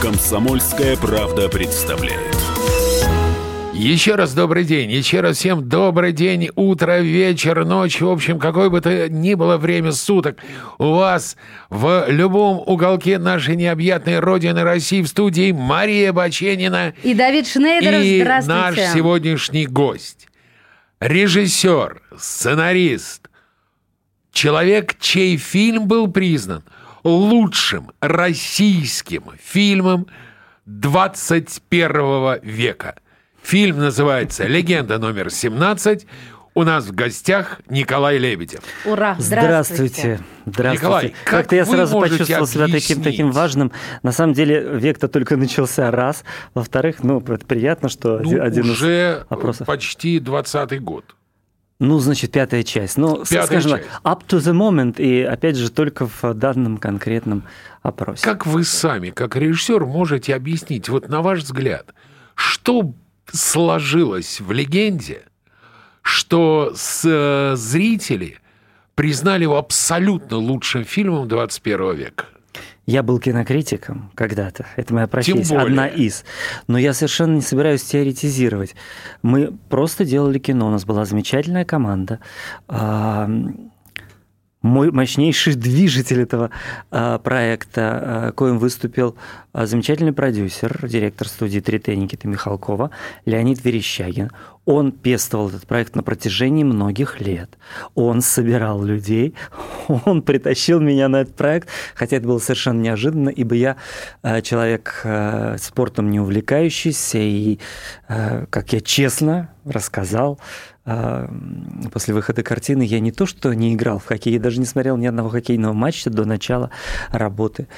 Комсомольская правда представляет. Еще раз добрый день, еще раз всем добрый день, утро, вечер, ночь, в общем, какое бы то ни было время суток. У вас в любом уголке нашей необъятной родины России в студии Мария Баченина И Давид Шнейдер, и здравствуйте. наш сегодняшний гость. Режиссер, сценарист, человек, чей фильм был признан лучшим российским фильмом 21 века. Фильм называется «Легенда номер 17». У нас в гостях Николай Лебедев. Ура, Здравствуйте. Здравствуйте. Николай, как Как-то я сразу почувствовал себя таким, объяснить? таким важным. На самом деле, век-то только начался раз. Во-вторых, ну, это приятно, что Ну, один, один из уже вопросов. почти 20 год. Ну, значит, пятая часть. Ну, Пятая скажем часть. так, up to the moment, и опять же, только в данном конкретном опросе. Как вы сами, как режиссер, можете объяснить, вот на ваш взгляд, что сложилось в легенде, что с, э, зрители признали его абсолютно лучшим фильмом 21 века? Я был кинокритиком когда-то. Это моя профессия, одна из. Но я совершенно не собираюсь теоретизировать. Мы просто делали кино. У нас была замечательная команда. Мой мощнейший движитель этого а, проекта, а, коим выступил а, замечательный продюсер, директор студии «Три Никита Михалкова, Леонид Верещагин. Он пестовал этот проект на протяжении многих лет. Он собирал людей, он притащил меня на этот проект, хотя это было совершенно неожиданно, ибо я человек спортом не увлекающийся, и, как я честно рассказал, после выхода картины я не то что не играл в хоккей, я даже не смотрел ни одного хоккейного матча до начала работы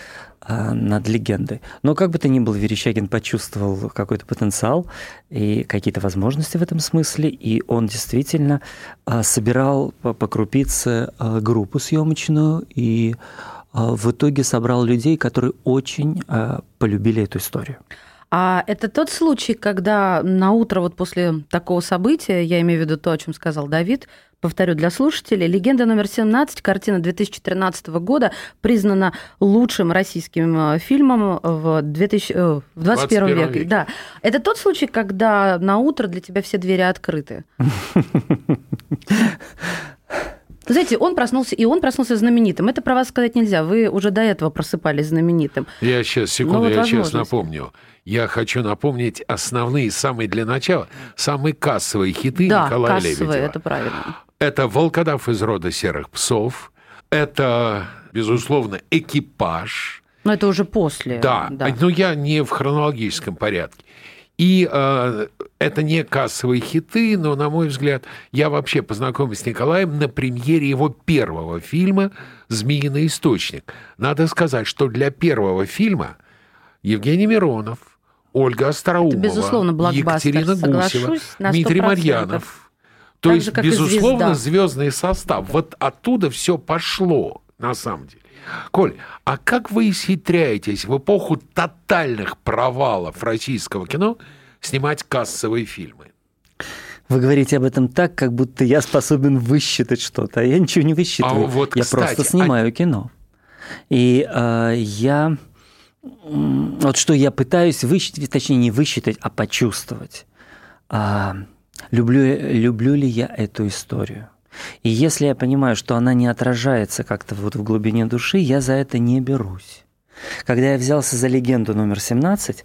э, над легендой. Но как бы то ни было, Верещагин почувствовал какой-то потенциал и какие-то возможности в этом смысле, и он действительно а, собирал по, крупице а, группу съемочную и а, в итоге собрал людей, которые очень а, полюбили эту историю. А это тот случай, когда на утро вот после такого события, я имею в виду то, о чем сказал Давид, повторю для слушателей, «Легенда номер 17», картина 2013 года, признана лучшим российским э, фильмом в, 2000, э, в 21 21 веке. веке. Да. Это тот случай, когда на утро для тебя все двери открыты. Знаете, он проснулся, и он проснулся знаменитым. Это про вас сказать нельзя. Вы уже до этого просыпались знаменитым. Я сейчас, секунду, Ну, вот я сейчас напомню. Я хочу напомнить основные, самые для начала, самые кассовые хиты да, Николая кассовые, Лебедева. это правильно. Это «Волкодав из рода серых псов», это, безусловно, «Экипаж», Но это уже после. Да, но я не в хронологическом порядке. И э, это не кассовые хиты, но, на мой взгляд, я вообще познакомился с Николаем на премьере его первого фильма «Змеиный источник». Надо сказать, что для первого фильма Евгений Миронов, Ольга Остроумова, безусловно, блокбастер, Екатерина Гусева, Дмитрий 100%. Марьянов. То Так есть, же, безусловно, звездный состав. Вот оттуда все пошло, на самом деле. Коль, а как вы исхитряетесь в эпоху тотальных провалов российского кино снимать кассовые фильмы? Вы говорите об этом так, как будто я способен высчитать что-то. А я ничего не высчитываю. А вот, я кстати, просто снимаю кино. И э, я... Вот что я пытаюсь высчитать, точнее, не высчитать, а почувствовать. А, люблю, люблю ли я эту историю? И если я понимаю, что она не отражается как-то вот в глубине души, я за это не берусь. Когда я взялся за легенду номер 17,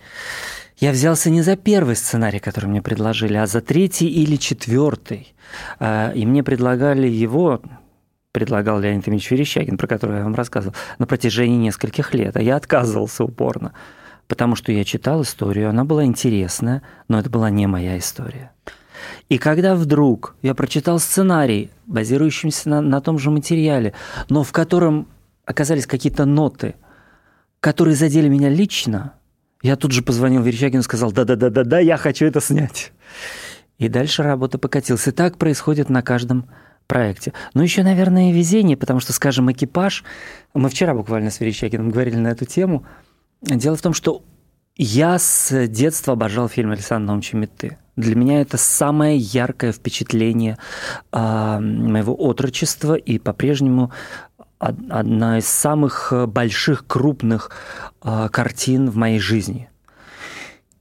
я взялся не за первый сценарий, который мне предложили, а за третий или четвертый. А, И мне предлагали его, предлагал Леонид Ильич Верещагин, про который я вам рассказывал, на протяжении нескольких лет. А я отказывался упорно, потому что я читал историю, она была интересная, но это была не моя история. И когда вдруг я прочитал сценарий, базирующийся на, на том же материале, но в котором оказались какие-то ноты, которые задели меня лично, я тут же позвонил Верещагину и сказал, да-да-да-да-да, я хочу это снять. И дальше работа покатилась. И так происходит на каждом проекте. Ну, еще, наверное, везение, потому что, скажем, экипаж... Мы вчера буквально с Верещагиным говорили на эту тему. Дело в том, что Я с детства обожал фильм Александра Наумовича. Для меня это самое яркое впечатление э, моего отрочества и по-прежнему одна из самых больших, крупных э, картин в моей жизни.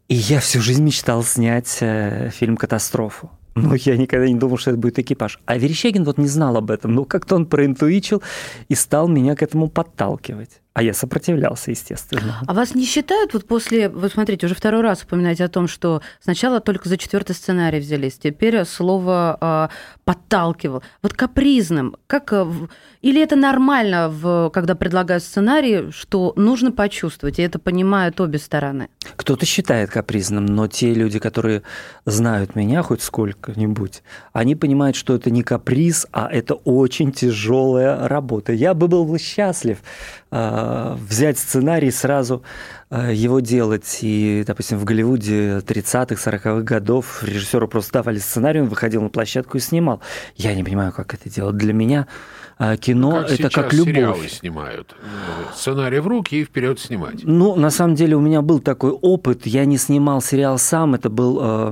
И я всю жизнь мечтал снять э, фильм «Катастрофу». Но я никогда не думал, что это будет экипаж. А Верещагин вот не знал об этом. Но как-то он проинтуичил и стал меня к этому подталкивать. А я сопротивлялся, естественно. А вас не считают, вот после, вы смотрите, уже второй раз упоминаете о том, что сначала только за четвертый сценарий взялись, теперь слово э, подталкивал. Вот капризным, как э, или это нормально, в, когда предлагают сценарий, что нужно почувствовать, и это понимают обе стороны? Кто-то считает капризным, но те люди, которые знают меня хоть сколько-нибудь, они понимают, что это не каприз, а это очень тяжелая работа. Я бы был счастлив взять сценарий сразу э, его делать. И, допустим, в Голливуде 30-х, 40-х годов режиссеру просто давали сценарий, он выходил на площадку и снимал. Я не понимаю, как это делать. Для меня а кино как это как любовь. сериалы снимают. Сценарий в руки и вперед снимать. Ну, на самом деле у меня был такой опыт. Я не снимал сериал сам. Это был э,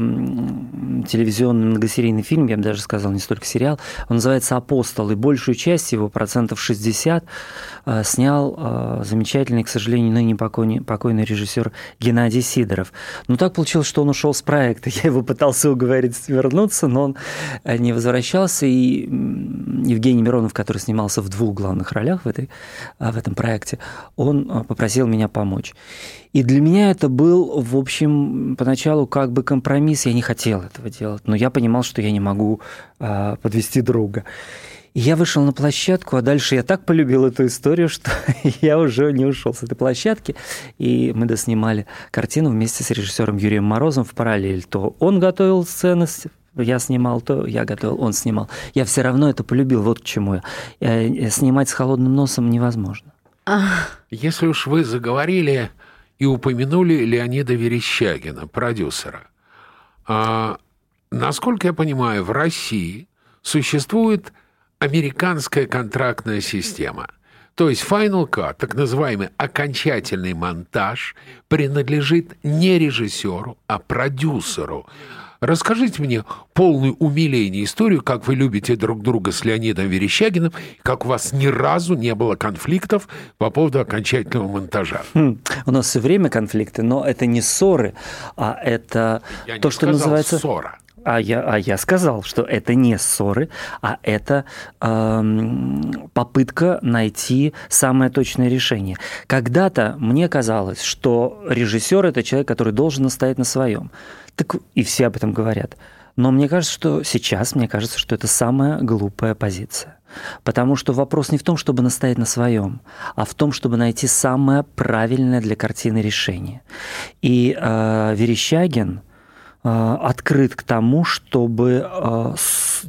телевизионный многосерийный фильм, я бы даже сказал, не столько сериал. Он называется «Апостол». И большую часть его, процентов 60, э, снял э, замечательный, к сожалению, ныне покойный, покойный режиссер Геннадий Сидоров. Но так получилось, что он ушел с проекта. Я его пытался уговорить вернуться, но он э, не возвращался. И Евгений Миронов, который снимался в двух главных ролях в, этой, в этом проекте, он попросил меня помочь. И для меня это был, в общем, поначалу как бы компромисс. Я не хотел этого делать, но я понимал, что я не могу подвести друга. И я вышел на площадку, а дальше я так полюбил эту историю, что я уже не ушел с этой площадки. И мы доснимали картину вместе с режиссером Юрием Морозом в параллель. То он готовил сцены я снимал то, я готовил, он снимал. Я все равно это полюбил, вот к чему я. Э, снимать с холодным носом невозможно. Если уж вы заговорили и упомянули Леонида Верещагина, продюсера, а, насколько я понимаю, в России существует американская контрактная система. То есть Final Cut, так называемый окончательный монтаж, принадлежит не режиссеру, а продюсеру. Расскажите мне полную умиление историю, как вы любите друг друга с Леонидом Верещагиным, как у вас ни разу не было конфликтов по поводу окончательного монтажа. Хм, у нас все время конфликты, но это не ссоры, а это Я то, что называется... ссора. А я, а я сказал, что это не ссоры, а это эм, попытка найти самое точное решение. Когда-то мне казалось, что режиссер это человек, который должен настоять на своем. Так и все об этом говорят. Но мне кажется, что сейчас, мне кажется, что это самая глупая позиция. Потому что вопрос не в том, чтобы настоять на своем, а в том, чтобы найти самое правильное для картины решение. И э, Верещагин открыт к тому, чтобы э,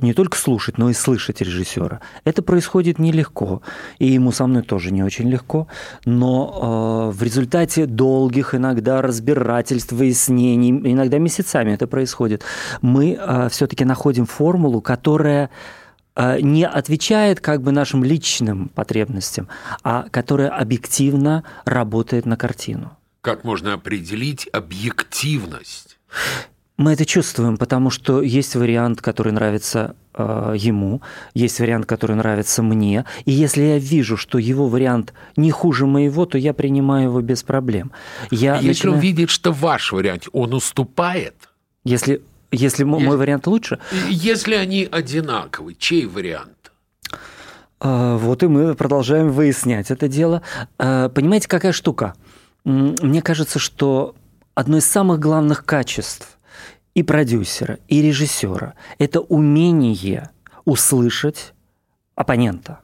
не только слушать, но и слышать режиссера. Это происходит нелегко, и ему со мной тоже не очень легко, но э, в результате долгих иногда разбирательств, выяснений, иногда месяцами это происходит, мы все-таки находим формулу, которая не отвечает как бы нашим личным потребностям, а которая объективно работает на картину. Как можно определить объективность? Мы это чувствуем, потому что есть вариант, который нравится э, ему, есть вариант, который нравится мне. И если я вижу, что его вариант не хуже моего, то я принимаю его без проблем. Я а если он видит, что ваш вариант, он уступает? Если, если, если мой вариант лучше? Если они одинаковы, чей вариант? Э, вот и мы продолжаем выяснять это дело. Э, понимаете, какая штука? Мне кажется, что одно из самых главных качеств и продюсера, и режиссера – это умение услышать оппонента.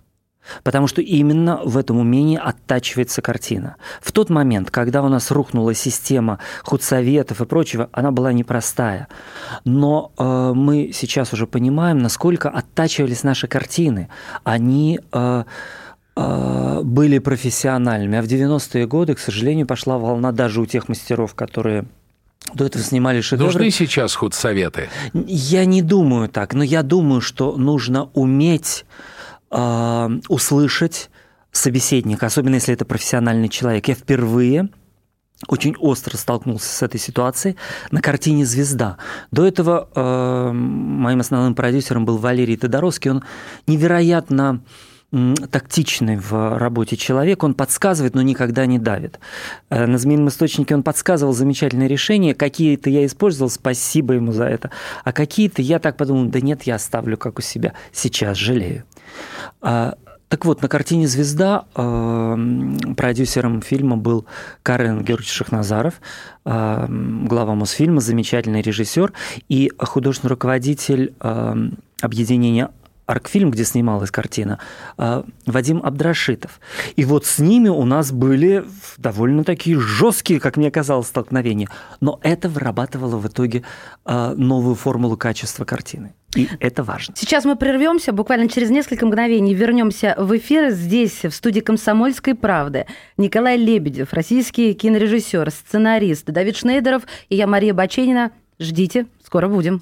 Потому что именно в этом умении оттачивается картина. В тот момент, когда у нас рухнула система худсоветов и прочего, она была непростая. Но э, мы сейчас уже понимаем, насколько оттачивались наши картины. Они э, э, были профессиональными. А в 90-е годы, к сожалению, пошла волна даже у тех мастеров, которые до этого снимали шедевры. Нужны сейчас худсоветы? Я не думаю так, но я думаю, что нужно уметь э, услышать собеседника, особенно если это профессиональный человек. Я впервые очень остро столкнулся с этой ситуацией на картине «Звезда». До этого э, моим основным продюсером был Валерий Тодоровский. Он невероятно тактичный в работе человек, он подсказывает, но никогда не давит. Э, на «Змеином источнике» он подсказывал замечательные решения, какие-то я использовал, спасибо ему за это, а какие-то я так подумал, да нет, я оставлю как у себя, сейчас жалею. А, так вот, на картине «Звезда» э, продюсером фильма был Карен Георгиевич Шахназаров, э, глава Мосфильма, замечательный режиссер и художественный руководитель э, объединения Аркфильм, где снималась картина, а, Вадим Абдрашитов. И вот с ними у нас были довольно такие жесткие, как мне казалось, столкновения. Но это вырабатывало в итоге а, новую формулу качества картины. И это важно. Сейчас мы прервемся, буквально через несколько мгновений вернемся в эфир здесь, в студии «Комсомольской правды». Николай Лебедев, российский кинорежиссер, сценарист, Давид Шнейдеров и я, Мария Баченина. Ждите, скоро будем.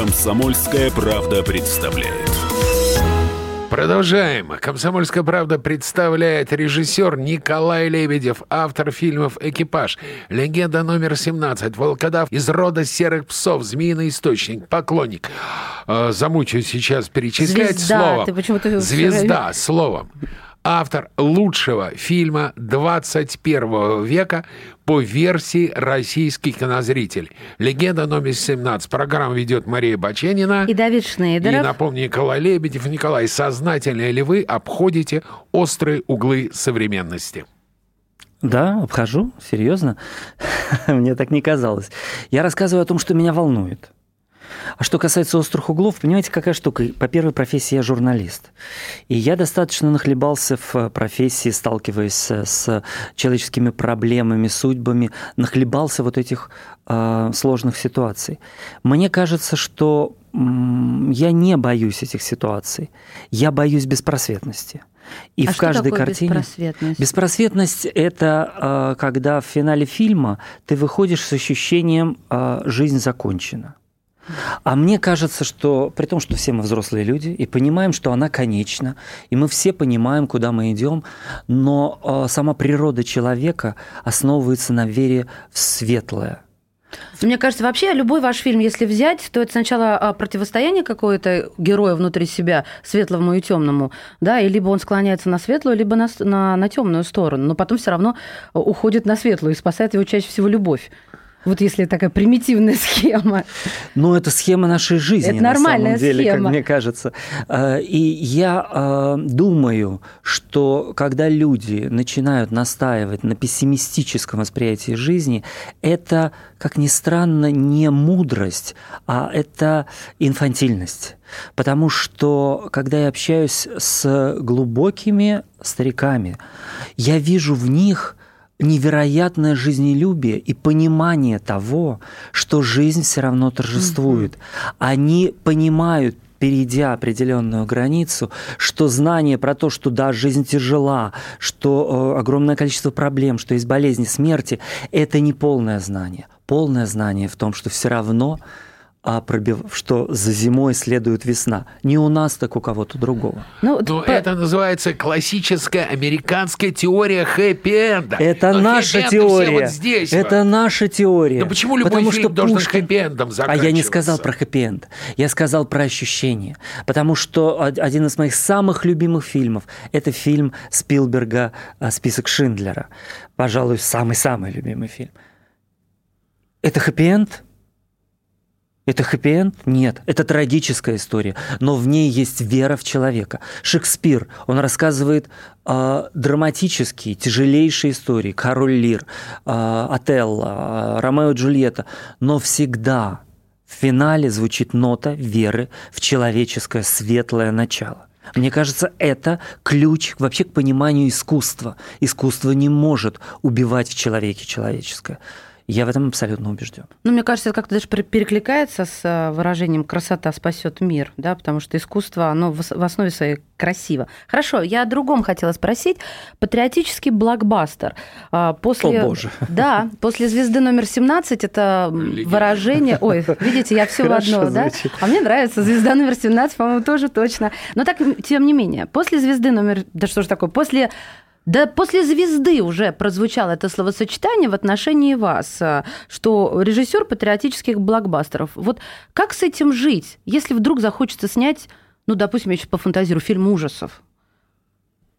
«Комсомольская правда» представляет. Продолжаем. «Комсомольская правда» представляет режиссер Николай Лебедев, автор фильмов «Экипаж», «Легенда номер 17», «Волкодав», «Из рода серых псов», «Змеиный источник», «Поклонник». Э, замучаю сейчас перечислять Звезда. словом. Ты почему-то... Звезда, словом автор лучшего фильма 21 века по версии «Российский кинозритель». «Легенда номер 17». Программу ведет Мария Баченина. И Давид Шнейдеров. И напомню, Николай Лебедев. Николай, сознательно ли вы обходите острые углы современности? Да, обхожу, серьезно. Мне так не казалось. Я рассказываю о том, что меня волнует. А что касается острых углов, понимаете, какая штука? По первой профессии я журналист. И я достаточно нахлебался в профессии, сталкиваясь с человеческими проблемами, судьбами, нахлебался вот этих э, сложных ситуаций. Мне кажется, что э, я не боюсь этих ситуаций. Я боюсь беспросветности. И а в каждой картине беспросветность? беспросветность это э, когда в финале фильма ты выходишь с ощущением э, жизнь закончена. А мне кажется, что при том, что все мы взрослые люди и понимаем, что она конечна, и мы все понимаем, куда мы идем, но э, сама природа человека основывается на вере в светлое. Мне кажется, вообще любой ваш фильм, если взять, то это сначала а, противостояние какое-то героя внутри себя, светлому и темному, да, и либо он склоняется на светлую, либо на, на, на темную сторону, но потом все равно уходит на светлую и спасает его чаще всего любовь. Вот если такая примитивная схема. Ну, это схема нашей жизни, это нормальная на самом деле, схема. как мне кажется. А, и я а, думаю, что когда люди начинают настаивать на пессимистическом восприятии жизни, это, как ни странно, не мудрость, а это инфантильность. Потому что, когда я общаюсь с глубокими стариками, я вижу в них невероятное жизнелюбие и понимание того, что жизнь все равно торжествует. Они понимают, перейдя определенную границу, что знание про то, что да, жизнь тяжела, что э, огромное количество проблем, что есть болезни, смерти, это не полное знание. Полное знание в том, что все равно а пробив... что за зимой следует весна. Не у нас, так у кого-то другого. Ну, Но по... это называется классическая американская теория хэппи-энда. Это Но наша теория. Вот здесь это вот. наша теория. Но почему любой Потому фильм что должен Пушкин... хэппи-эндом заканчиваться? А я не сказал про хэппи-энд. Я сказал про ощущение. Потому что один из моих самых любимых фильмов – это фильм Спилберга «Список Шиндлера». Пожалуй, самый-самый любимый фильм. Это хэппи-энд – это хэппи-энд? Нет. Это трагическая история, но в ней есть вера в человека. Шекспир, он рассказывает э, драматические, тяжелейшие истории. Король Лир, э, Отелло, э, Ромео и Джульетта. Но всегда, в финале звучит нота веры в человеческое светлое начало. Мне кажется, это ключ вообще к пониманию искусства. Искусство не может убивать в человеке человеческое. Я в этом абсолютно убежден. Ну, мне кажется, это как-то даже перекликается с э, выражением «красота спасет мир», да, потому что искусство, оно в основе своей красиво. Хорошо, я о другом хотела спросить. Патриотический блокбастер. А, после... О, боже. Да, после «Звезды номер 17» это выражение... Ой, видите, я все в одно, да? А мне нравится «Звезда номер 17», по-моему, тоже точно. Но так, тем не менее, после «Звезды номер...» Да что же такое? После да после звезды уже прозвучало это словосочетание в отношении вас, э, что режиссер патриотических блокбастеров. Вот как с этим жить, если вдруг захочется снять, ну, допустим, я сейчас пофантазирую, фильм ужасов?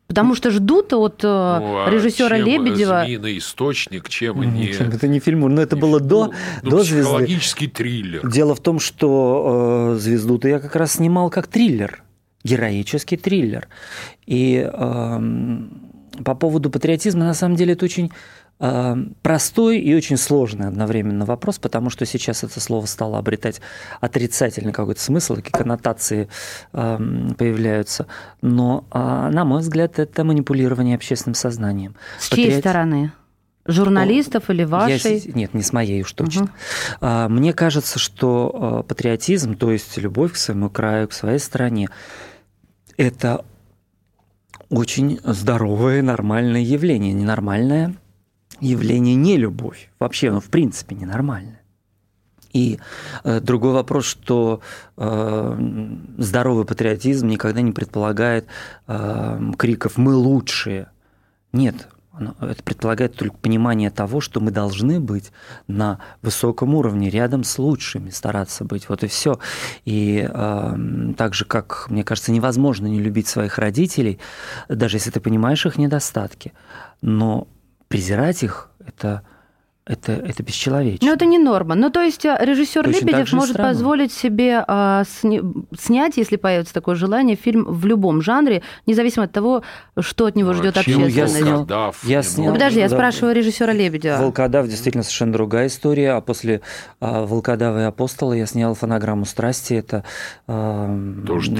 Потому что ждут от э, ну, а режиссера чем Лебедева. Змеиный источник, чем не. Это не фильм, но это было до, ну, до психологический звезды. триллер. Дело в том, что э, звезду-то я как раз снимал как триллер, героический триллер. И э, по поводу патриотизма, на самом деле, это очень э, простой и очень сложный одновременно вопрос, потому что сейчас это слово стало обретать отрицательный какой-то смысл, такие коннотации э, появляются. Но, э, на мой взгляд, это манипулирование общественным сознанием. С Патриот... чьей стороны? Журналистов или вашей? Я, нет, не с моей уж точно. Угу. Мне кажется, что патриотизм, то есть любовь к своему краю, к своей стране, это очень здоровое, нормальное явление. Ненормальное явление не любовь. Вообще, ну, в принципе, ненормальное. И э, другой вопрос, что э, здоровый патриотизм никогда не предполагает э, криков «мы лучшие». Нет, это предполагает только понимание того, что мы должны быть на высоком уровне, рядом с лучшими, стараться быть. Вот и все. И э, так же, как, мне кажется, невозможно не любить своих родителей, даже если ты понимаешь их недостатки. Но презирать их – это это, это бесчеловечно. Но это не норма. Ну, то есть э, режиссер Лебедев может странно. позволить себе а, сни, снять, если появится такое желание, фильм в любом жанре, независимо от того, что от него ждет общественность. Я снял, я снял, ну, подожди, я да, спрашиваю режиссера Лебедева. Волкодав действительно совершенно другая история, а после а, Волкодава и Апостола я снял фонограмму страсти. Это а,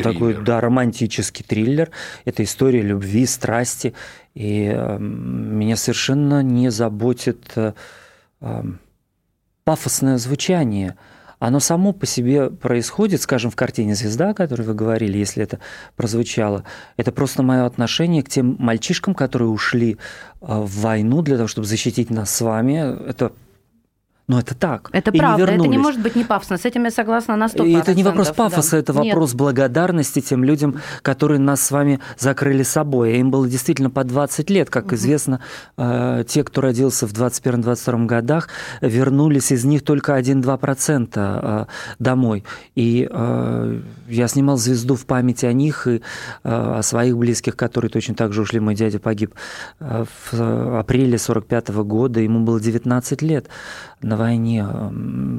такой да, романтический триллер. Это история любви, страсти. И а, меня совершенно не заботит пафосное звучание, оно само по себе происходит, скажем, в картине «Звезда», о которой вы говорили, если это прозвучало. Это просто мое отношение к тем мальчишкам, которые ушли а, в войну для того, чтобы защитить нас с вами. Это но это так. Это и правда, не это не может быть не пафосно. С этим я согласна на 100%. И это не вопрос пафоса, да. это вопрос Нет. благодарности тем людям, которые нас с вами закрыли собой. Им было действительно по 20 лет. Как угу. известно, э, те, кто родился в 21-22 годах, вернулись из них только 1-2% э, домой. И э, я снимал «Звезду» в память о них и о своих близких, которые точно так же ушли. Мой дядя погиб в апреле 45 -го года, ему было 19 лет на войне.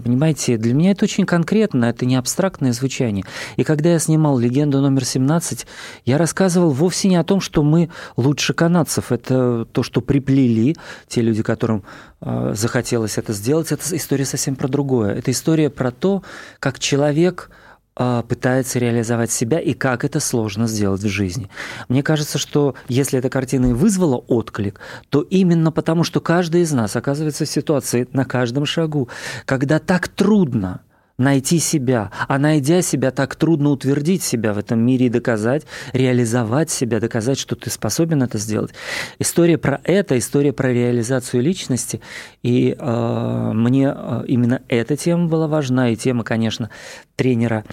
Понимаете, для меня это очень конкретно, это не абстрактное звучание. И когда я снимал «Легенду номер 17», я рассказывал вовсе не о том, что мы лучше канадцев. Это то, что приплели те люди, которым э, захотелось это сделать. Это история совсем про другое. Это история про то, как человек – пытается реализовать себя и как это сложно сделать в жизни. Мне кажется, что если эта картина и вызвала отклик, то именно потому, что каждый из нас оказывается в ситуации на каждом шагу, когда так трудно – найти себя. А найдя себя, так трудно утвердить себя в этом мире и доказать, реализовать себя, доказать, что ты способен это сделать. История про это, история про реализацию личности. И э, мне э, именно эта тема была важна, и тема, конечно, тренера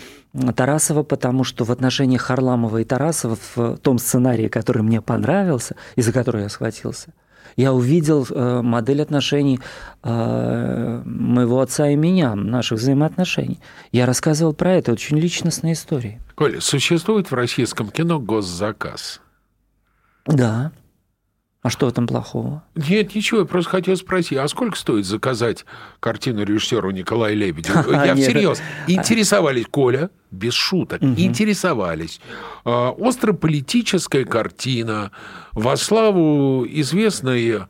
Тарасова, потому что в отношениях Харламова и Тарасова в том сценарии, который мне понравился, и за который я схватился – я увидел э, модель отношений э, моего отца и меня, наших взаимоотношений. Я рассказывал про это, очень личностные истории. Коля, существует в российском кино госзаказ? Да. А что в этом плохого? Нет, ничего, я просто хотел спросить, а сколько стоит заказать картину режиссеру Николая Лебедева? Я всерьез. Интересовались, Коля, без шуток, интересовались. А, Острополитическая картина, во славу известной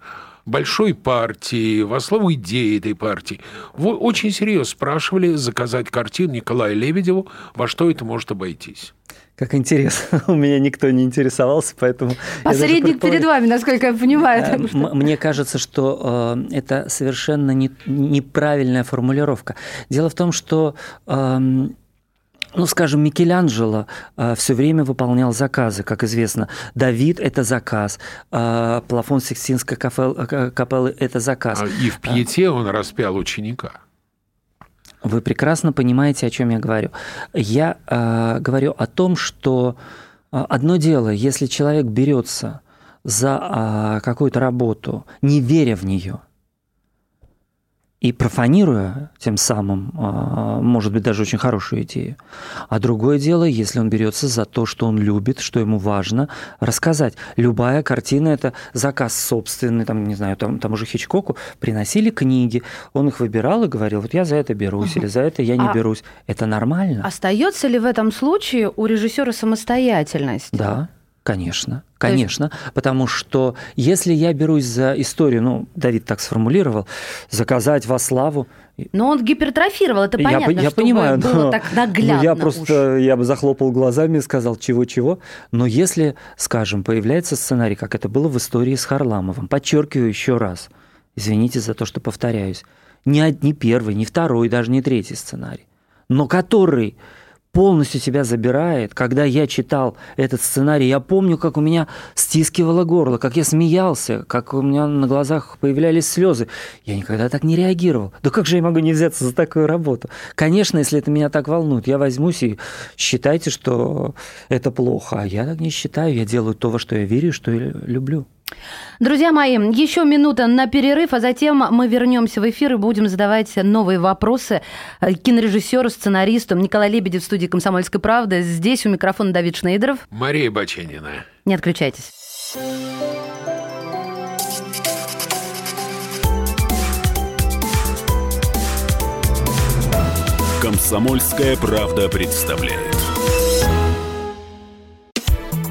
большой партии, во слово идеи этой партии, очень серьезно спрашивали заказать картину Николая Лебедеву, во что это может обойтись. Как интересно. У меня никто не интересовался, поэтому... Посредник перед вами, насколько я понимаю. Мне кажется, что э, это совершенно не, неправильная формулировка. Дело в том, что эм, ну, скажем, Микеланджело э, все время выполнял заказы, как известно. Давид – это заказ, э, Плафон Сикстинской э, капеллы – это заказ. А и в Пьете он распял ученика. Вы прекрасно понимаете, о чем я говорю. Я э, говорю о том, что э, одно дело, если человек берется за э, какую-то работу, не веря в нее, и профанируя тем самым, а, может быть, даже очень хорошую идею. А другое дело, если он берется за то, что он любит, что ему важно рассказать. Любая картина – это заказ собственный, там, не знаю, там, тому же Хичкоку приносили книги, он их выбирал и говорил, вот я за это берусь, или за это я не а берусь. Это нормально. Остается ли в этом случае у режиссера самостоятельность? Да. Конечно, конечно, есть... потому что если я берусь за историю, ну, Давид так сформулировал, заказать во славу. Но он гипертрофировал, это понятно, я, я понимаю, было но, так наглядно. Ну, я просто, уж. я бы захлопал глазами и сказал, чего-чего. Но если, скажем, появляется сценарий, как это было в истории с Харламовым, подчеркиваю еще раз, извините за то, что повторяюсь, не, не первый, не второй, даже не третий сценарий, но который полностью тебя забирает. Когда я читал этот сценарий, я помню, как у меня стискивало горло, как я смеялся, как у меня на глазах появлялись слезы. Я никогда так не реагировал. Да как же я могу не взяться за такую работу? Конечно, если это меня так волнует, я возьмусь и считайте, что это плохо. А я так не считаю. Я делаю то, во что я верю, что я люблю. Друзья мои, еще минута на перерыв, а затем мы вернемся в эфир и будем задавать новые вопросы э, кинорежиссеру, сценаристу Николай Лебедев в студии «Комсомольской правды». Здесь у микрофона Давид Шнейдеров. Мария Баченина. Не отключайтесь. «Комсомольская правда» представляет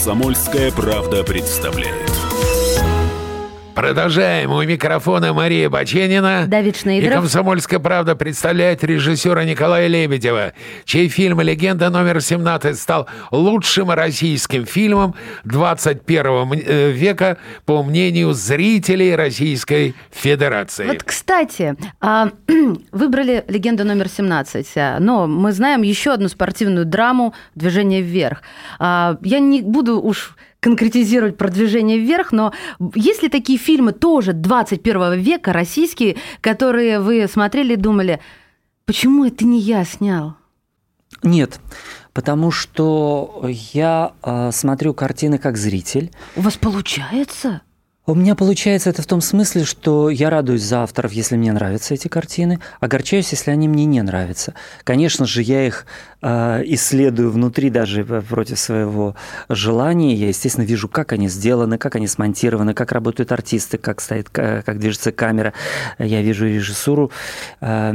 «Комсомольская правда» представляет. Продолжаем. У микрофона Мария Баченина. Давид Шнейдеров. И «Комсомольская правда» представляет режиссера Николая Лебедева, чей фильм «Легенда номер 17» стал лучшим российским фильмом 21 э, века, по мнению зрителей Российской Федерации. Вот, кстати, а, выбрали «Легенду номер 17», но мы знаем еще одну спортивную драму «Движение вверх». А, я не буду уж конкретизировать продвижение вверх, но есть ли такие фильмы тоже 21 века, российские, которые вы смотрели и думали, почему это не я снял? Нет, потому что я э, смотрю картины как зритель. У вас получается? У меня получается это в том смысле, что я радуюсь за авторов, если мне нравятся эти картины, огорчаюсь, если они мне не нравятся. Конечно же, я их э, исследую внутри даже против своего желания. Я, естественно, вижу, как они сделаны, как они смонтированы, как работают артисты, как стоит, как движется камера. Я вижу режиссуру. Э,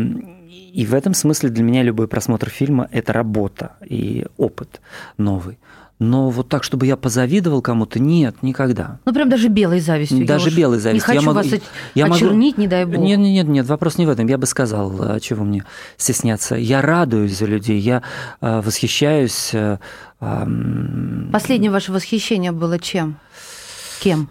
и в этом смысле для меня любой просмотр фильма – это работа и опыт новый. Но вот так, чтобы я позавидовал кому-то, нет, никогда. Ну, прям даже белой завистью. Даже белой завистью. Не хочу я могу, вас я очернить, могу... не дай бог. Нет, нет, нет, нет, вопрос не в этом. Я бы сказал, а чего мне стесняться. Я радуюсь за людей, я э, восхищаюсь. Э, Последнее ваше восхищение было чем? Кем?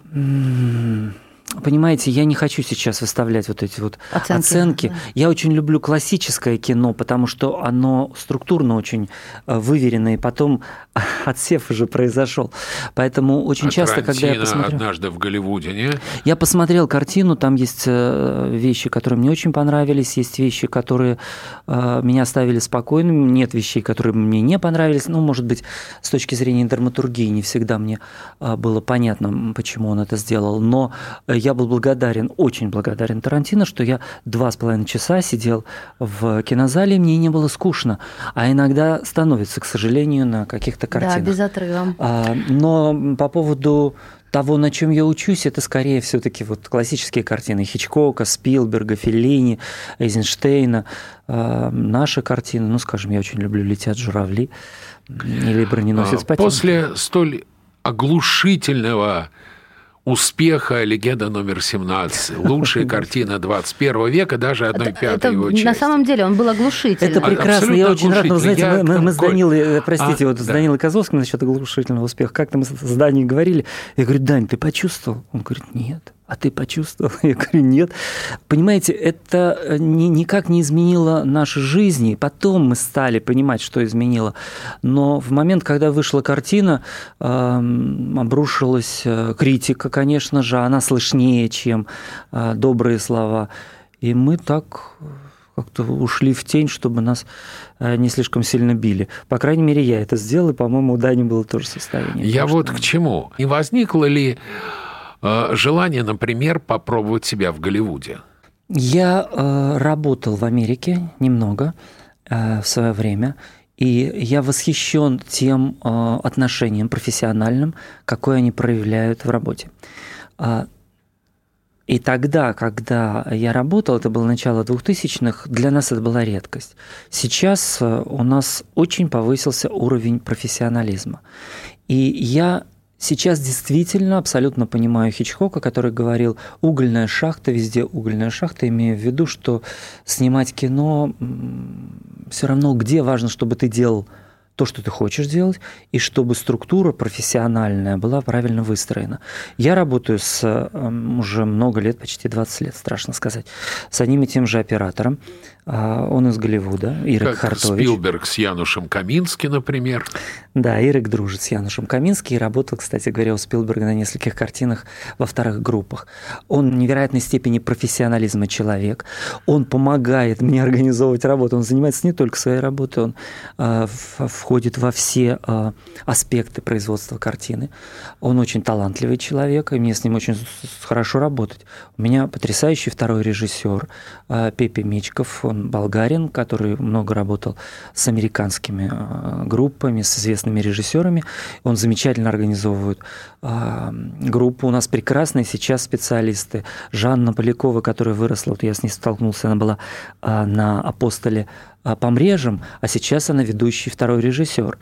Понимаете, я не хочу сейчас выставлять вот эти вот оценки. оценки. Да. Я очень люблю классическое кино, потому что оно структурно очень э, выверено, и потом отсев уже произошел. Поэтому очень а часто, когда я посмотрел... однажды в Голливуде, не? Я посмотрел картину, там есть э, вещи, которые мне очень понравились, есть вещи, которые э, меня оставили спокойным, нет вещей, которые мне не понравились. Ну, может быть, с точки зрения драматургии не всегда мне было понятно, почему он это сделал, но я был благодарен, очень благодарен Тарантино, что я два с половиной часа сидел в кинозале, и мне не было скучно. А иногда становится, к сожалению, на каких-то картинах. Да, без отрыва. А, но по поводу того, на чем я учусь, это скорее все-таки вот классические картины Хичкока, Спилберга, Феллини, Эйзенштейна. А, наши картины, ну, скажем, я очень люблю «Летят журавли» или «Броненосец А, Потемкин». После столь оглушительного успеха «Легенда номер 17», лучшая картина 21 века, даже одной Это- пятой это его на части. самом деле он был оглушительный. Это прекрасно, я абсолютно очень рад. Но, знаете, мы, Я мы- мы с Данилой, э, простите, А, вот с да. Данилой Козловским насчет оглушительного успеха. Как-то мы с с Даней говорили. Я говорю, Дань, ты почувствовал? Он говорит, нет. А ты почувствовал? Я говорю, нет. Понимаете, это э, ни- никак не изменило наши жизни. Потом мы стали понимать, что изменило. Но в момент, когда вышла картина, эм, обрушилась э, критика, конечно же. Она слышнее, чем э, добрые слова. И мы так как-то ушли в тень, чтобы нас э, не слишком сильно били. По крайней мере, я это сделал, и, по-моему, у Дани было тоже состояние. Я вот к чему. Не возникло ли э, желание, например, попробовать себя в Голливуде? Я э, работал в Америке немного э, в свое время, и я восхищен тем э, отношением профессиональным, какое они проявляют в работе. А, И тогда, когда я работал, это было начало 2000-х, для нас это была редкость. Сейчас э, у нас очень повысился уровень профессионализма. И я сейчас действительно абсолютно понимаю Хичкока, который говорил, угольная шахта, везде угольная шахта, имея в виду, что снимать кино все равно где важно, чтобы ты делал то, что ты хочешь делать, и чтобы структура профессиональная была правильно выстроена. Я работаю с эм, уже много лет, почти 20 лет, страшно сказать, с одним и тем же оператором. А, Он из Голливуда, Ирек Как Хартович. Спилберг с Янушем Камински, например. Да, Ирек дружит с Янушем Камински и работал, кстати говоря, у Спилберга на нескольких картинах во вторых группах. Он в невероятной степени профессионализма человек. Он помогает мне организовывать работу. Он занимается не только своей работой, он э, входит во все э, аспекты производства картины. Он очень талантливый человек, и мне с ним очень хорошо работать. У меня потрясающий второй режиссер э, Пепе Мечков, он болгарин, который много работал с американскими э, группами, с известными режиссерами. Он замечательно организовывает э, группу. У нас прекрасные сейчас специалисты. Жанна Полякова, которая выросла, вот я с ней столкнулся, она была э, на «Апостоле» по мрежам, а сейчас она ведущий второй режиссер.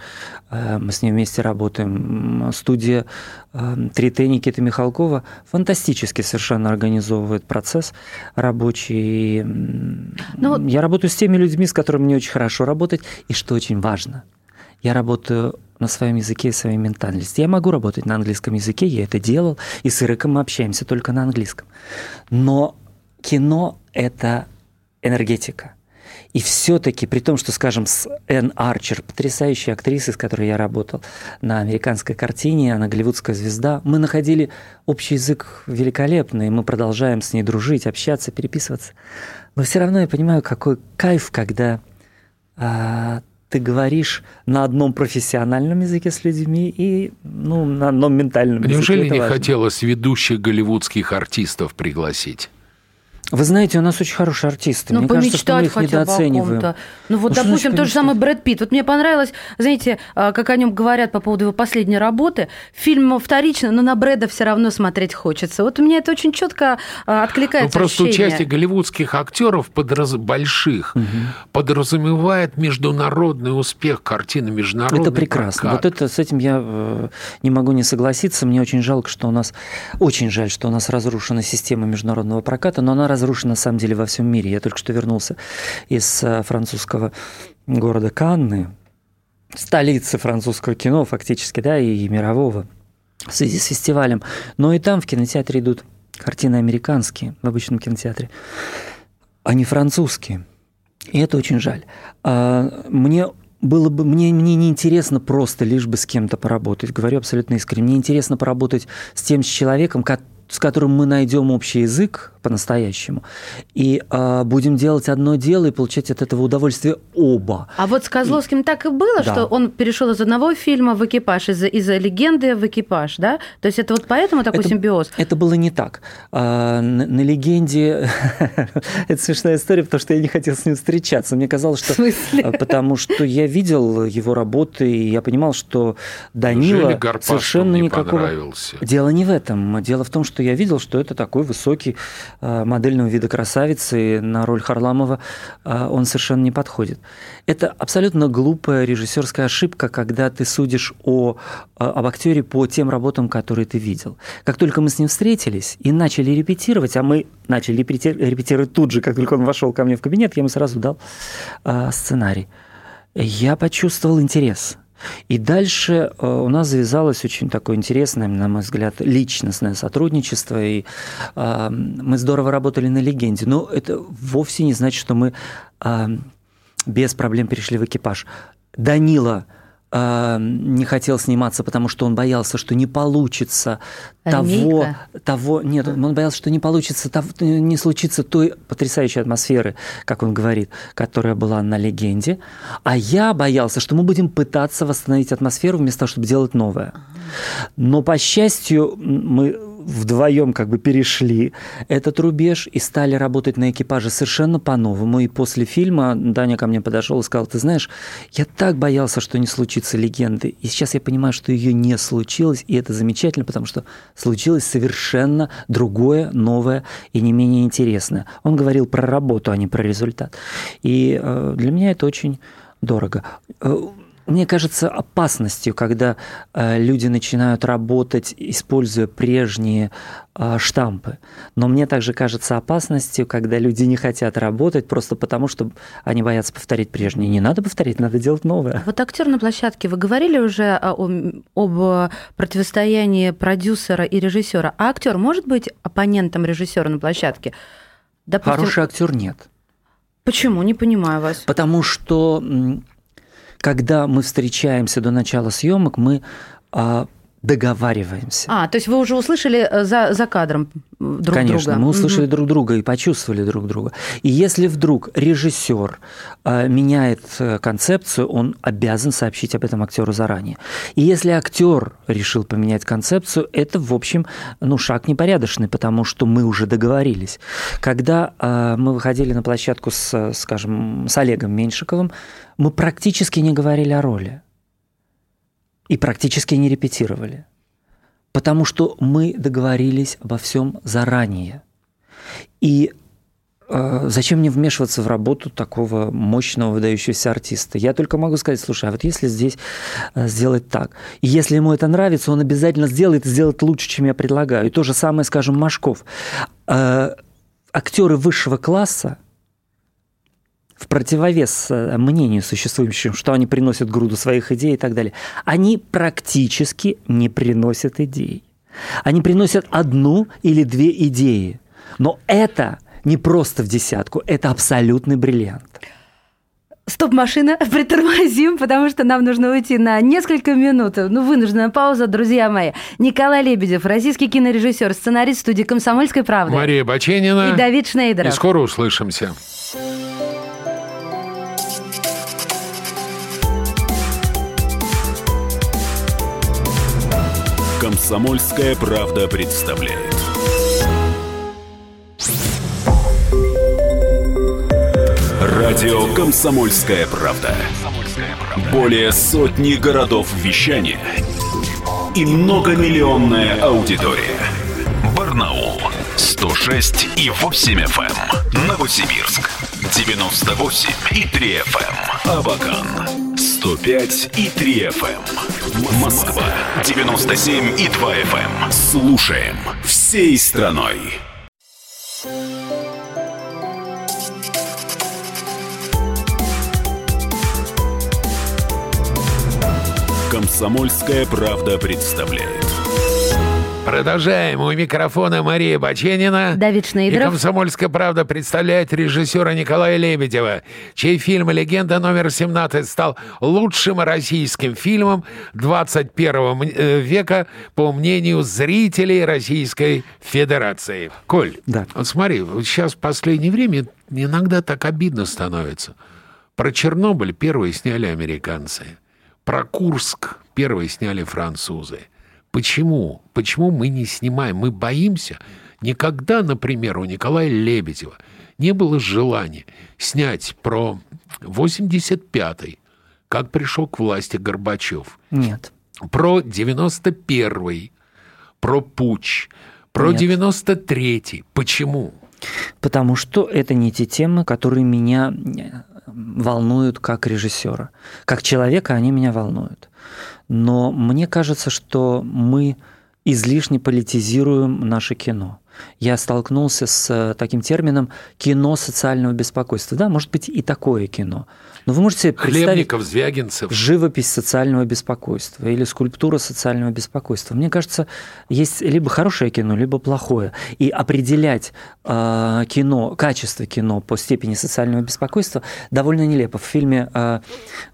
Э, Мы с ней вместе работаем. Студия э, 3Т Никиты Михалкова фантастически совершенно организовывает процесс рабочий. Ну Я работаю с теми людьми, с которыми мне очень хорошо работать, и что очень важно, я работаю на своем языке и своей ментальности. Я могу работать на английском языке, я это делал, и с Ирыком мы общаемся только на английском. Но кино – это энергетика. И все-таки, при том, что, скажем, с Энн Арчер, потрясающей актрисой, с которой я работал на американской картине, она голливудская звезда, мы находили общий язык великолепный, и мы продолжаем с ней дружить, общаться, переписываться. Но все равно я понимаю, какой кайф, когда а, ты говоришь на одном профессиональном языке с людьми и ну, на одном ментальном языке. Неужели не важно. хотелось ведущих голливудских артистов пригласить? Вы знаете, у нас очень хорошие артисты. Ну, Мне кажется, что мы их хотя бы о недооцениваем. Ну, вот, Ну, допустим, тот же самый Брэд Питт. Вот мне понравилось, знаете, а, как о нем говорят по поводу его последней работы. Фильм вторично, но на Брэда все равно смотреть хочется. Вот у меня это очень четко а, Ну, откликается просто ощущение. участие голливудских актеров подраз... больших подразумевает международный успех картины, международный Это прекрасно. прокат. Вот это с этим я э, не могу не согласиться. Мне очень жалко, что у нас очень жаль, что у нас разрушена система международного проката, но она разрушена на самом деле во всем мире. Я только что вернулся из э, французского города Канны, столицы французского кино фактически, да, и мирового в связи с фестивалем. Но и там в кинотеатре идут картины американские в обычном кинотеатре, а не французские. И это очень жаль. А, Мне было бы, мне, мне не интересно просто лишь бы с кем-то поработать. Говорю абсолютно искренне. Мне интересно поработать с тем человеком, ко- с которым мы найдем общий язык по-настоящему, и э, будем делать одно дело и получать от этого удовольствие оба. А вот с Козловским так и было, Да. что он перешел из одного фильма в экипаж, из, из легенды в экипаж, да? То есть это вот поэтому такой Это- симбиоз. Это было не так. А, на, на легенде это смешная история, потому что я не хотел с ним встречаться. Мне казалось, что В смысле? а, потому что я видел его работы и я понимал, что Данила совершенно не никакого. понравился? Дело не в этом. Дело в том, что я видел, что это такой высокий э, модельного вида красавец, и на роль Харламова э, он совершенно не подходит. Это абсолютно глупая режиссерская ошибка, когда ты судишь о, э, об актере по тем работам, которые ты видел. Как только мы с ним встретились и начали репетировать, а мы начали репети- репетировать тут же, как только он вошел ко мне в кабинет, я ему сразу дал сценарий. Я почувствовал интерес. И дальше э, у нас завязалось очень такое интересное, на мой взгляд, личностное сотрудничество. И мы здорово работали на легенде. Но это вовсе не значит, что мы без проблем перешли в экипаж. Данила не хотел сниматься, потому что он боялся, что не получится того, Ремейка? того, нет, он боялся, что не получится, того- не случится той потрясающей атмосферы, как он говорит, которая была на легенде. А я боялся, что мы будем пытаться восстановить атмосферу вместо того, чтобы делать новое. Но, по счастью, мы вдвоем как бы перешли этот рубеж и стали работать на экипаже совершенно по-новому. И после фильма Даня ко мне подошел и сказал, ты знаешь, я так боялся, что не случится легенды. И сейчас я понимаю, что ее не случилось, и это замечательно, потому что случилось совершенно другое, новое и не менее интересное. Он говорил про работу, а не про результат. И э, для меня это очень дорого. Э, Мне кажется опасностью, когда э, люди начинают работать, используя прежние э, штампы. Но мне также кажется опасностью, когда люди не хотят работать просто потому, что они боятся повторить прежние. Не надо повторить, надо делать новое. Вот актер на площадке, вы говорили уже о- о- об противостоянии продюсера и режиссера. А актер может быть оппонентом режиссера на площадке? Допустим, Хороший актер нет. Почему? Не понимаю вас. Потому что когда мы встречаемся до начала съемок, мы а, договариваемся. А, то есть вы уже услышали э, за, за кадром друг Конечно, друга? мы услышали Мгм. друг друга и почувствовали друг друга. И если вдруг режиссер э, меняет э, концепцию, он обязан сообщить об этом актеру заранее. И если актер решил поменять концепцию, это, в общем, ну, шаг непорядочный, потому что мы уже договорились. Когда мы выходили на площадку с, скажем, с Олегом Меньшиковым, мы практически не говорили о роли. И практически не репетировали. Потому что мы договорились обо всем заранее. И э, зачем мне вмешиваться в работу такого мощного, выдающегося артиста? Я только могу сказать, слушай, а вот если здесь э, сделать так, и если ему это нравится, он обязательно сделает, и сделает лучше, чем я предлагаю. И то же самое, скажем, Машков. Э, актеры высшего класса, в противовес э, мнению существующим, что они приносят груду своих идей и так далее, они практически не приносят идей. Они приносят одну или две идеи. Но это не просто в десятку, это абсолютный бриллиант. Стоп, машина, притормозим, потому что нам нужно уйти на несколько минут. Ну, вынужденная пауза, друзья мои. Николай Лебедев, российский кинорежиссер, сценарист студии «Комсомольской правды». Мария Баченина. И Давид И Шнейдеров. скоро услышимся. Комсомольская правда представляет. Радио Комсомольская правда. Более сотни городов вещания и многомиллионная аудитория. Барнаул 106 и 8 FM. Новосибирск 98 и 3 FM. Абакан 105 и 3 FM. Москва 97 и 2 FM. Слушаем всей страной. Комсомольская правда представляет. Продолжаем. У микрофона Мария Баченина. Давид И Шнейдеров. «Комсомольская правда» представляет режиссера Николая Лебедева, чей фильм «Легенда номер 17» стал лучшим российским фильмом 21 э, века, по мнению зрителей Российской Федерации. Коль, Да. вот смотри, вот сейчас в последнее время иногда так обидно становится. Про Чернобыль первые сняли американцы. Про Курск первые сняли французы. Почему? Почему мы не снимаем? Мы боимся. Никогда, например, у Николая Лебедева не было желания снять про 85-й, как пришел к власти Горбачев, Нет. про 91-й, про путь, про Нет. 93-й. Почему? Потому что это не те темы, которые меня э, волнуют как режиссера. Как человека они меня волнуют. Но мне кажется, что мы излишне политизируем наше кино. Я столкнулся с э, таким термином кино социального беспокойства. Да, может быть и такое кино. Но вы можете представить Хлебников, Звягинцев. живопись социального беспокойства или скульптура социального беспокойства. Мне кажется, есть либо хорошее кино, либо плохое. И определять э, кино, качество кино по степени социального беспокойства довольно нелепо. В фильме, э,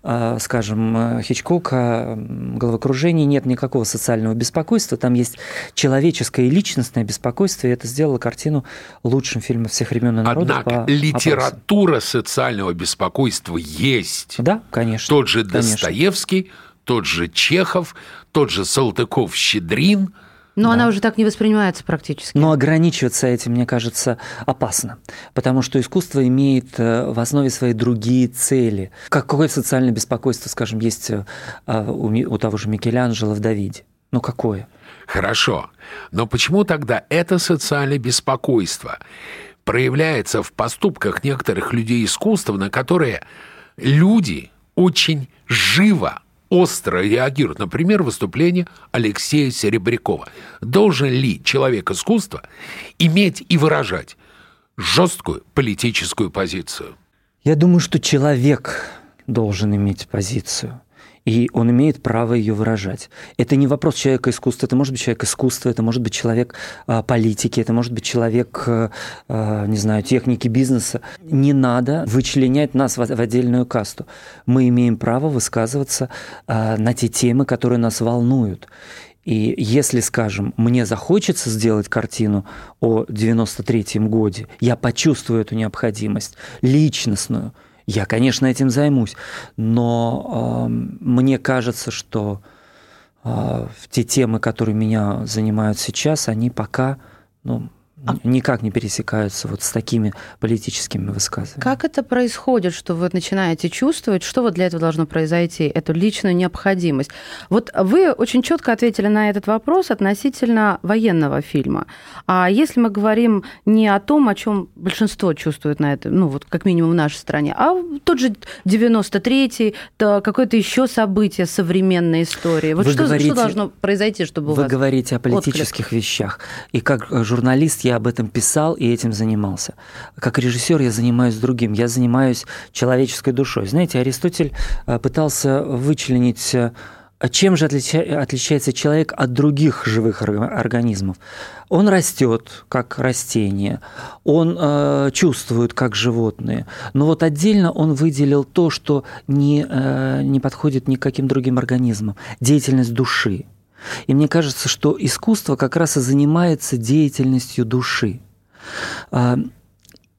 э, скажем, э, Хичкока «Головокружение» нет никакого социального беспокойства. Там есть человеческое и личностное беспокойство, и это сделало картину лучшим фильмом всех времен и народов. Однако по опросам. литература социального беспокойства есть. Да, конечно. Тот же конечно. Достоевский, тот же Чехов, тот же Салтыков-Щедрин. Но она уже так не воспринимается практически. Но ограничиваться этим, мне кажется, опасно, потому что искусство имеет э, в основе своей другие цели. Какое социальное беспокойство, скажем, есть э, у того же Микеланджело в Давиде? Ну какое? Хорошо. Но почему тогда это социальное беспокойство проявляется в поступках некоторых людей искусства, на которые люди очень живо, остро реагируют? Например, выступление Алексея Серебрякова. Должен ли человек искусства иметь и выражать жесткую политическую позицию? Я думаю, что человек должен иметь позицию. И он имеет право ее выражать. Это не вопрос человека искусства, это может быть человек искусства, это может быть человек а, политики, это может быть человек, а, не знаю, техники бизнеса. Не надо вычленять нас в, в отдельную касту. Мы имеем право высказываться а, на те темы, которые нас волнуют. И если, скажем, мне захочется сделать картину о 93-м годе, я почувствую эту необходимость личностную, я, конечно, этим займусь, но э, мне кажется, что э, те темы, которые меня занимают сейчас, они пока ну, никак не пересекаются вот с такими политическими высказываниями. Как это происходит, что вы начинаете чувствовать, что вот для этого должно произойти, эту личную необходимость? Вот вы очень четко ответили на этот вопрос относительно военного фильма. А если мы говорим не о том, о чем большинство чувствует на это, ну вот как минимум в нашей стране, а тот же 93-й, то какое-то еще событие современной истории. Вот Вы что, говорите- что должно произойти, чтобы у Вы вас... говорите о политических вещах. И как э, журналист я об этом писал и этим занимался. Как режиссер я занимаюсь другим. Я занимаюсь человеческой душой. Знаете, Аристотель э, пытался вычленить э, а чем же отлича- отличается человек от других живых орга- организмов? Он растет, как растение, он э, чувствует, как животные. Но вот отдельно он выделил то, что не, э, не подходит никаким другим организмам. Деятельность души. И мне кажется, что искусство как раз и занимается деятельностью души. А,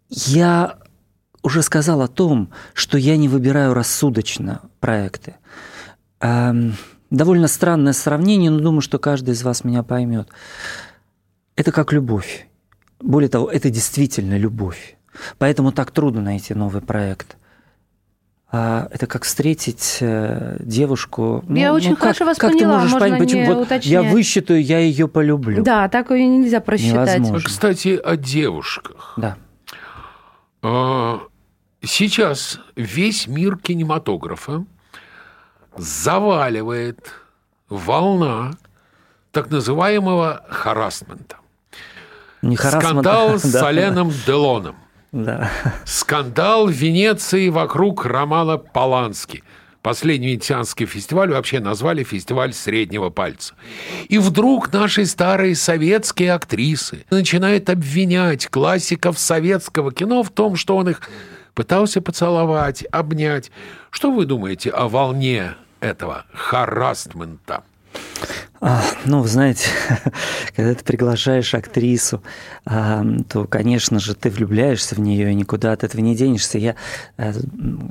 Я уже сказал о том, что я не выбираю рассудочно проекты. Ам, Довольно странное сравнение, но думаю, что каждый из вас меня поймет. Это как любовь. Более того, это действительно любовь. Поэтому так трудно найти новый проект. А это как встретить э, девушку. Я очень как- хорошо вас как поняла, ты можешь можно понять, почему? Вот я уточнять. высчитаю, я ее полюблю. Да, так ее нельзя просчитать. Невозможно. Кстати, о девушках. Да. А, Сейчас весь мир кинематографа заваливает волна так называемого харасмента. Не харассмент, Скандал с Соленом Делоном. Да. Скандал в Венеции вокруг Романа Полански. Последний венецианский фестиваль вообще назвали фестиваль среднего пальца. И вдруг наши старые советские актрисы начинают обвинять классиков советского кино в том, что он их пытался поцеловать, обнять. Что вы думаете о волне этого харасмента? А, ну, вы знаете, когда ты приглашаешь актрису, а, то, конечно же, ты влюбляешься в нее и никуда от этого не денешься. Я а,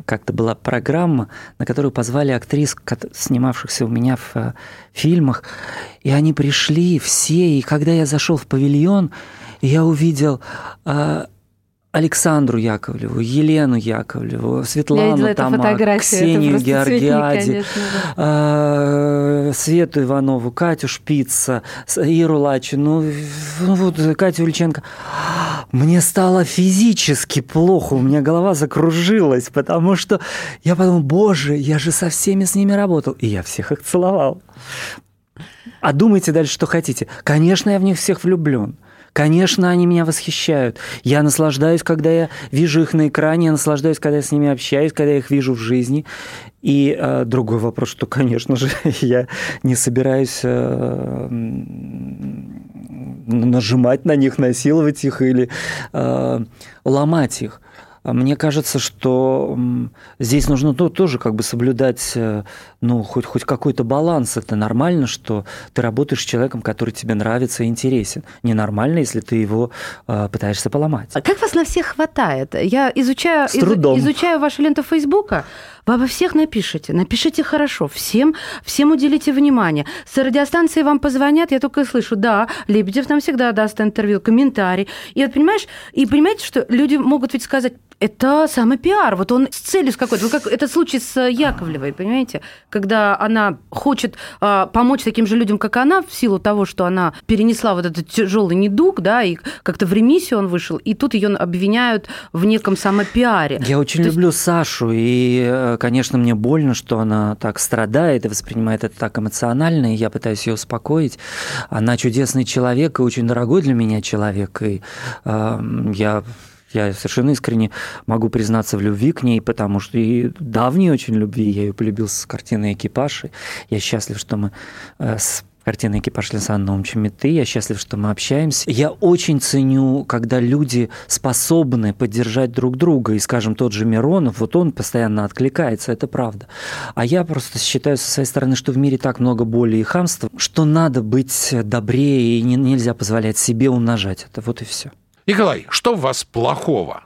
как-то была программа, на которую позвали актрис, снимавшихся у меня в а, фильмах, и они пришли все, и когда я зашел в павильон, я увидел а, Александру Яковлеву, Елену Яковлеву, Светлану Тамак, Ксению Георгиади, да. А, Свету Иванову, Катю Шпица, Иру Лачину, ну, вот Катю Ильченко. Мне стало физически плохо, у меня голова закружилась, потому что я подумал, боже, я же со всеми с ними работал, и я всех их целовал. А думайте дальше, что хотите. Конечно, я в них всех влюблен. Конечно, они меня восхищают. Я наслаждаюсь, когда я вижу их на экране, я наслаждаюсь, когда я с ними общаюсь, когда я их вижу в жизни. И э, другой вопрос, что, конечно же, я не собираюсь э, нажимать на них, насиловать их или э, ломать их. А мне кажется, что здесь нужно тоже как бы соблюдать, э, ну, хоть, хоть какой-то баланс. Это нормально, что ты работаешь с человеком, который тебе нравится и интересен. Ненормально, если ты его э, пытаешься поломать. А как вас на всех хватает? Я изучаю, трудом. изучаю вашу ленту Фейсбука, вы обо всех напишите, напишите хорошо, всем, всем уделите внимание. С радиостанции вам позвонят, я только слышу, да, Лебедев нам всегда даст интервью, комментарий. И вот понимаешь, и понимаете, что люди могут ведь сказать, это самый пиар. Вот он с целью с какой-то. Вот как этот случай с Яковлевой, понимаете? Когда она хочет э, помочь таким же людям, как она, в силу того, что она перенесла вот этот тяжелый недуг, да, и как-то в ремиссию он вышел, и тут ее обвиняют в неком самопиаре. Я очень То люблю есть... Сашу, и, э, конечно, мне больно, что она так страдает и воспринимает это так эмоционально, и я пытаюсь ее успокоить. Она чудесный человек и очень дорогой для меня человек, и э, я я совершенно искренне могу признаться в любви к ней, потому что и давней очень любви. Я ее полюбил с картины «Экипаж». И я счастлив, что мы э, картины «Экипаж» Александра Наумовича Меты. Я счастлив, что мы общаемся. Я очень ценю, когда люди способны поддержать друг друга. И, скажем, тот же Миронов, вот он постоянно откликается, это правда. А я просто считаю со своей стороны, что в мире так много боли и хамства, что надо быть добрее и нельзя позволять себе умножать это. Вот и все. Николай, что в вас плохого?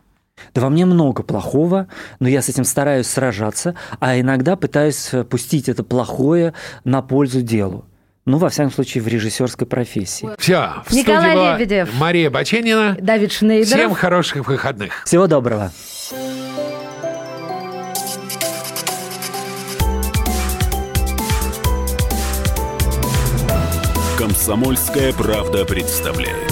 Да во мне много плохого, но я с этим стараюсь сражаться, а иногда пытаюсь пустить это плохое на пользу делу. Ну, во всяком случае, в режиссерской профессии. Все, в Николай студии Лебедев. Мария Баченина. Давид Шнейдер. Всем хороших выходных. Всего доброго. Комсомольская правда представляет.